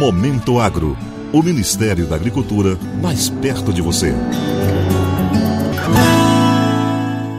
Momento Agro. O Ministério da Agricultura mais perto de você.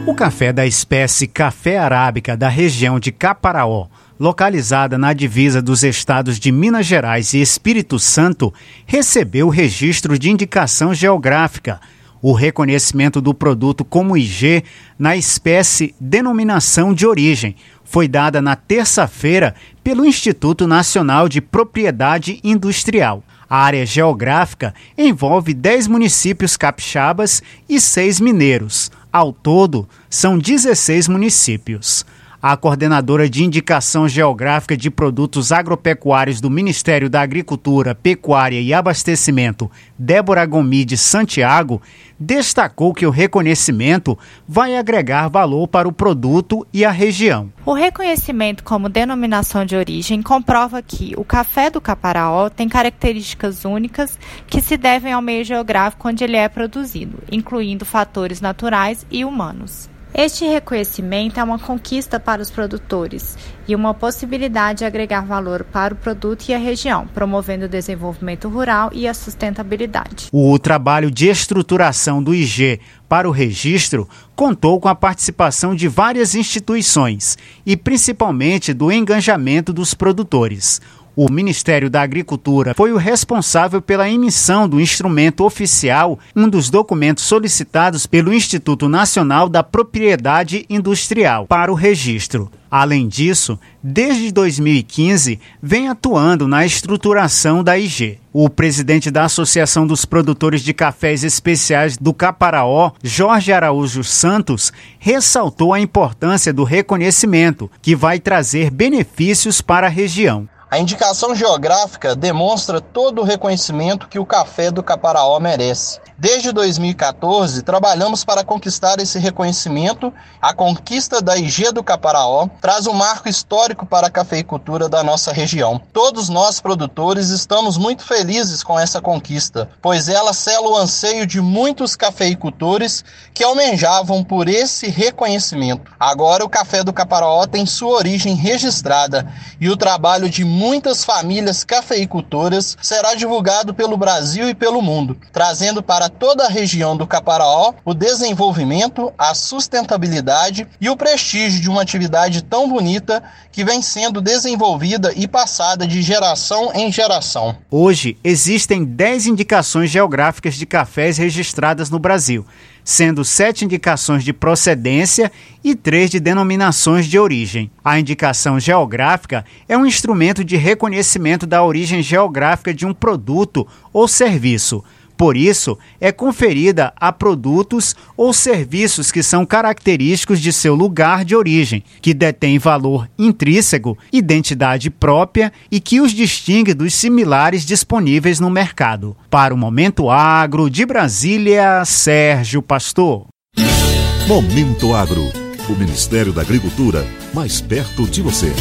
O café da espécie café arábica da região de Caparaó, localizada na divisa dos estados de Minas Gerais e Espírito Santo, recebeu o registro de indicação geográfica, o reconhecimento do produto como IG na espécie denominação de origem, foi dada na terça-feira pelo Instituto Nacional de Propriedade Industrial. A área geográfica envolve 10 municípios capixabas e 6 mineiros. Ao todo, são 16 municípios. A coordenadora de indicação geográfica de produtos agropecuários do Ministério da Agricultura, Pecuária e Abastecimento, Débora Gomide Santiago, destacou que o reconhecimento vai agregar valor para o produto e a região. O reconhecimento como denominação de origem comprova que o café do Caparaó tem características únicas que se devem ao meio geográfico onde ele é produzido, incluindo fatores naturais e humanos. Este reconhecimento é uma conquista para os produtores e uma possibilidade de agregar valor para o produto e a região, promovendo o desenvolvimento rural e a sustentabilidade. O trabalho de estruturação do IG para o registro contou com a participação de várias instituições e principalmente do engajamento dos produtores. O Ministério da Agricultura foi o responsável pela emissão do instrumento oficial, um dos documentos solicitados pelo Instituto Nacional da Propriedade Industrial, para o registro. Além disso, desde 2015 vem atuando na estruturação da IG. O presidente da Associação dos Produtores de Cafés Especiais do Caparaó, Jorge Araújo Santos, ressaltou a importância do reconhecimento, que vai trazer benefícios para a região. A indicação geográfica demonstra todo o reconhecimento que o café do Caparaó merece. Desde 2014, trabalhamos para conquistar esse reconhecimento. A conquista da IG do Caparaó traz um marco histórico para a cafeicultura da nossa região. Todos nós, produtores, estamos muito felizes com essa conquista, pois ela sela o anseio de muitos cafeicultores que almejavam por esse reconhecimento. Agora, o café do Caparaó tem sua origem registrada e o trabalho de muitas famílias cafeicultoras será divulgado pelo Brasil e pelo mundo, trazendo para toda a região do Caparaó o desenvolvimento, a sustentabilidade e o prestígio de uma atividade tão bonita que vem sendo desenvolvida e passada de geração em geração. Hoje existem 10 indicações geográficas de cafés registradas no Brasil sendo sete indicações de procedência e três de denominações de origem. A indicação geográfica é um instrumento de reconhecimento da origem geográfica de um produto ou serviço por isso, é conferida a produtos ou serviços que são característicos de seu lugar de origem, que detêm valor intrínseco, identidade própria e que os distingue dos similares disponíveis no mercado. Para o Momento Agro de Brasília, Sérgio Pastor. Momento Agro. O Ministério da Agricultura mais perto de você.